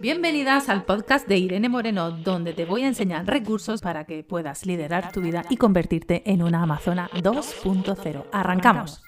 Bienvenidas al podcast de Irene Moreno, donde te voy a enseñar recursos para que puedas liderar tu vida y convertirte en una Amazona 2.0. Arrancamos.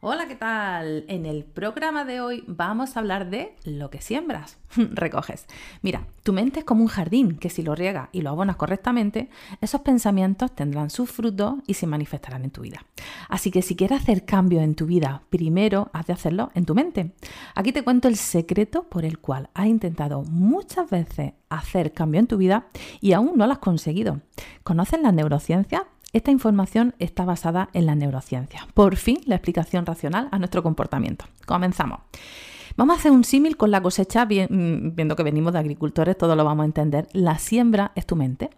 Hola, ¿qué tal? En el programa de hoy vamos a hablar de lo que siembras, recoges. Mira, tu mente es como un jardín que si lo riegas y lo abonas correctamente, esos pensamientos tendrán sus frutos y se manifestarán en tu vida. Así que si quieres hacer cambio en tu vida, primero has de hacerlo en tu mente. Aquí te cuento el secreto por el cual has intentado muchas veces hacer cambio en tu vida y aún no lo has conseguido. ¿Conoces la neurociencia? Esta información está basada en la neurociencia. Por fin, la explicación racional a nuestro comportamiento. Comenzamos. Vamos a hacer un símil con la cosecha, mm, viendo que venimos de agricultores, todo lo vamos a entender. La siembra es tu mente,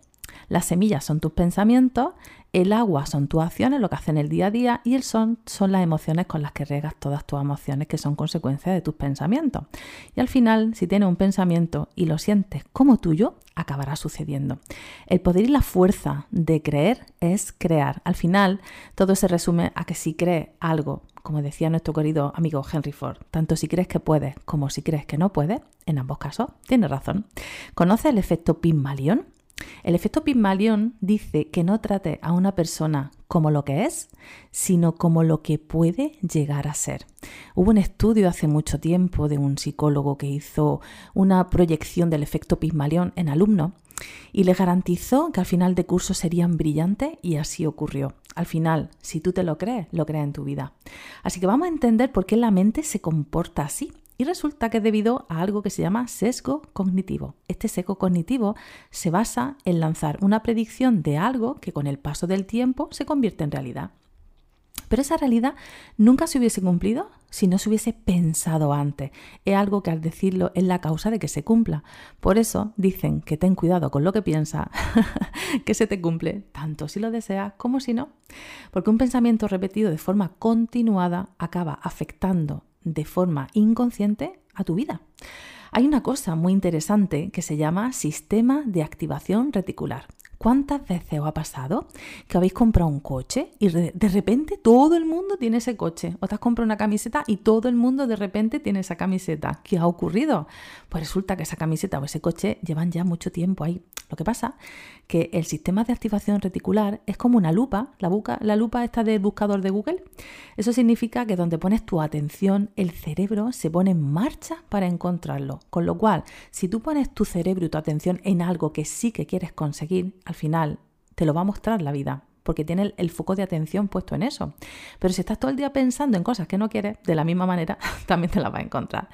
las semillas son tus pensamientos, el agua son tus acciones, lo que hacen el día a día, y el son son las emociones con las que regas todas tus emociones, que son consecuencias de tus pensamientos. Y al final, si tienes un pensamiento y lo sientes como tuyo, acabará sucediendo. El poder y la fuerza de creer es crear. Al final, todo se resume a que si crees algo, como decía nuestro querido amigo Henry Ford, tanto si crees que puedes como si crees que no puedes, en ambos casos, tienes razón. ¿Conoces el efecto Pygmalion? El efecto Pygmalion dice que no trate a una persona como lo que es, sino como lo que puede llegar a ser. Hubo un estudio hace mucho tiempo de un psicólogo que hizo una proyección del efecto Pygmalion en alumnos y le garantizó que al final de curso serían brillantes y así ocurrió. Al final, si tú te lo crees, lo crees en tu vida. Así que vamos a entender por qué la mente se comporta así. Y resulta que es debido a algo que se llama sesgo cognitivo. Este sesgo cognitivo se basa en lanzar una predicción de algo que con el paso del tiempo se convierte en realidad. Pero esa realidad nunca se hubiese cumplido si no se hubiese pensado antes. Es algo que al decirlo es la causa de que se cumpla. Por eso dicen que ten cuidado con lo que piensas, que se te cumple, tanto si lo deseas como si no. Porque un pensamiento repetido de forma continuada acaba afectando de forma inconsciente a tu vida. Hay una cosa muy interesante que se llama sistema de activación reticular. ¿Cuántas veces os ha pasado que habéis comprado un coche y de repente todo el mundo tiene ese coche? O te has comprado una camiseta y todo el mundo de repente tiene esa camiseta. ¿Qué ha ocurrido? Pues resulta que esa camiseta o ese coche llevan ya mucho tiempo ahí. Lo que pasa que el sistema de activación reticular es como una lupa, la, la lupa está del buscador de Google. Eso significa que donde pones tu atención, el cerebro se pone en marcha para encontrarlo. Con lo cual, si tú pones tu cerebro y tu atención en algo que sí que quieres conseguir, al final te lo va a mostrar la vida, porque tiene el, foco de atención puesto en eso. Pero si estás todo el día pensando en cosas que no quieres, de la misma manera también te las vas a encontrar.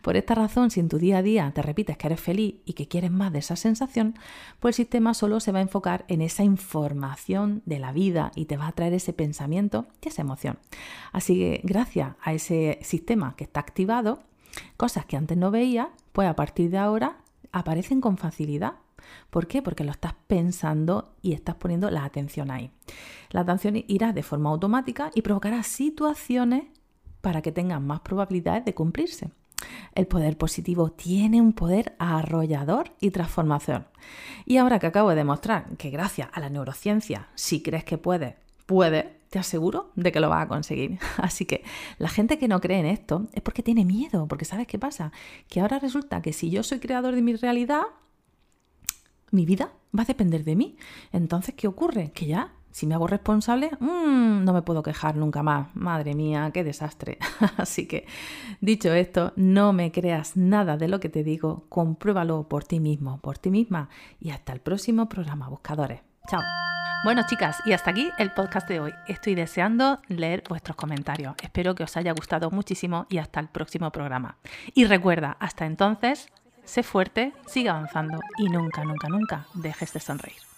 Por esta razón, si en tu día a día te repites que eres feliz y que quieres más de esa sensación, pues el sistema solo se va a enfocar en esa información de la vida y te va a traer ese pensamiento y esa emoción. Así que gracias a ese sistema que está activado, cosas que antes no veías, pues a partir de ahora aparecen con facilidad ¿Por qué? Porque lo estás pensando y estás poniendo la atención ahí. La atención irá de forma automática y provocará situaciones para que tengan más probabilidades de cumplirse. El poder positivo tiene un poder arrollador y transformación. Y ahora que acabo de demostrar que gracias a la neurociencia, si crees que puedes, puedes, te aseguro de que lo vas a conseguir. Así que la gente que no cree en esto es porque tiene miedo, porque ¿sabes qué pasa? Que ahora resulta que si yo soy creador de mi realidad, mi vida va a depender de mí. Entonces, ¿qué ocurre? Que ya, si me hago responsable, mmm, no me puedo quejar nunca más. Madre mía, qué desastre. Así que, dicho esto, no me creas nada de lo que te digo, compruébalo por ti mismo, por ti misma. Y hasta el próximo programa, buscadores. Chao. Bueno, chicas, y hasta aquí el podcast de hoy. Estoy deseando leer vuestros comentarios. Espero que os haya gustado muchísimo y hasta el próximo programa. Y recuerda, hasta entonces, sé fuerte, sigue avanzando y nunca, nunca, nunca dejes de sonreír.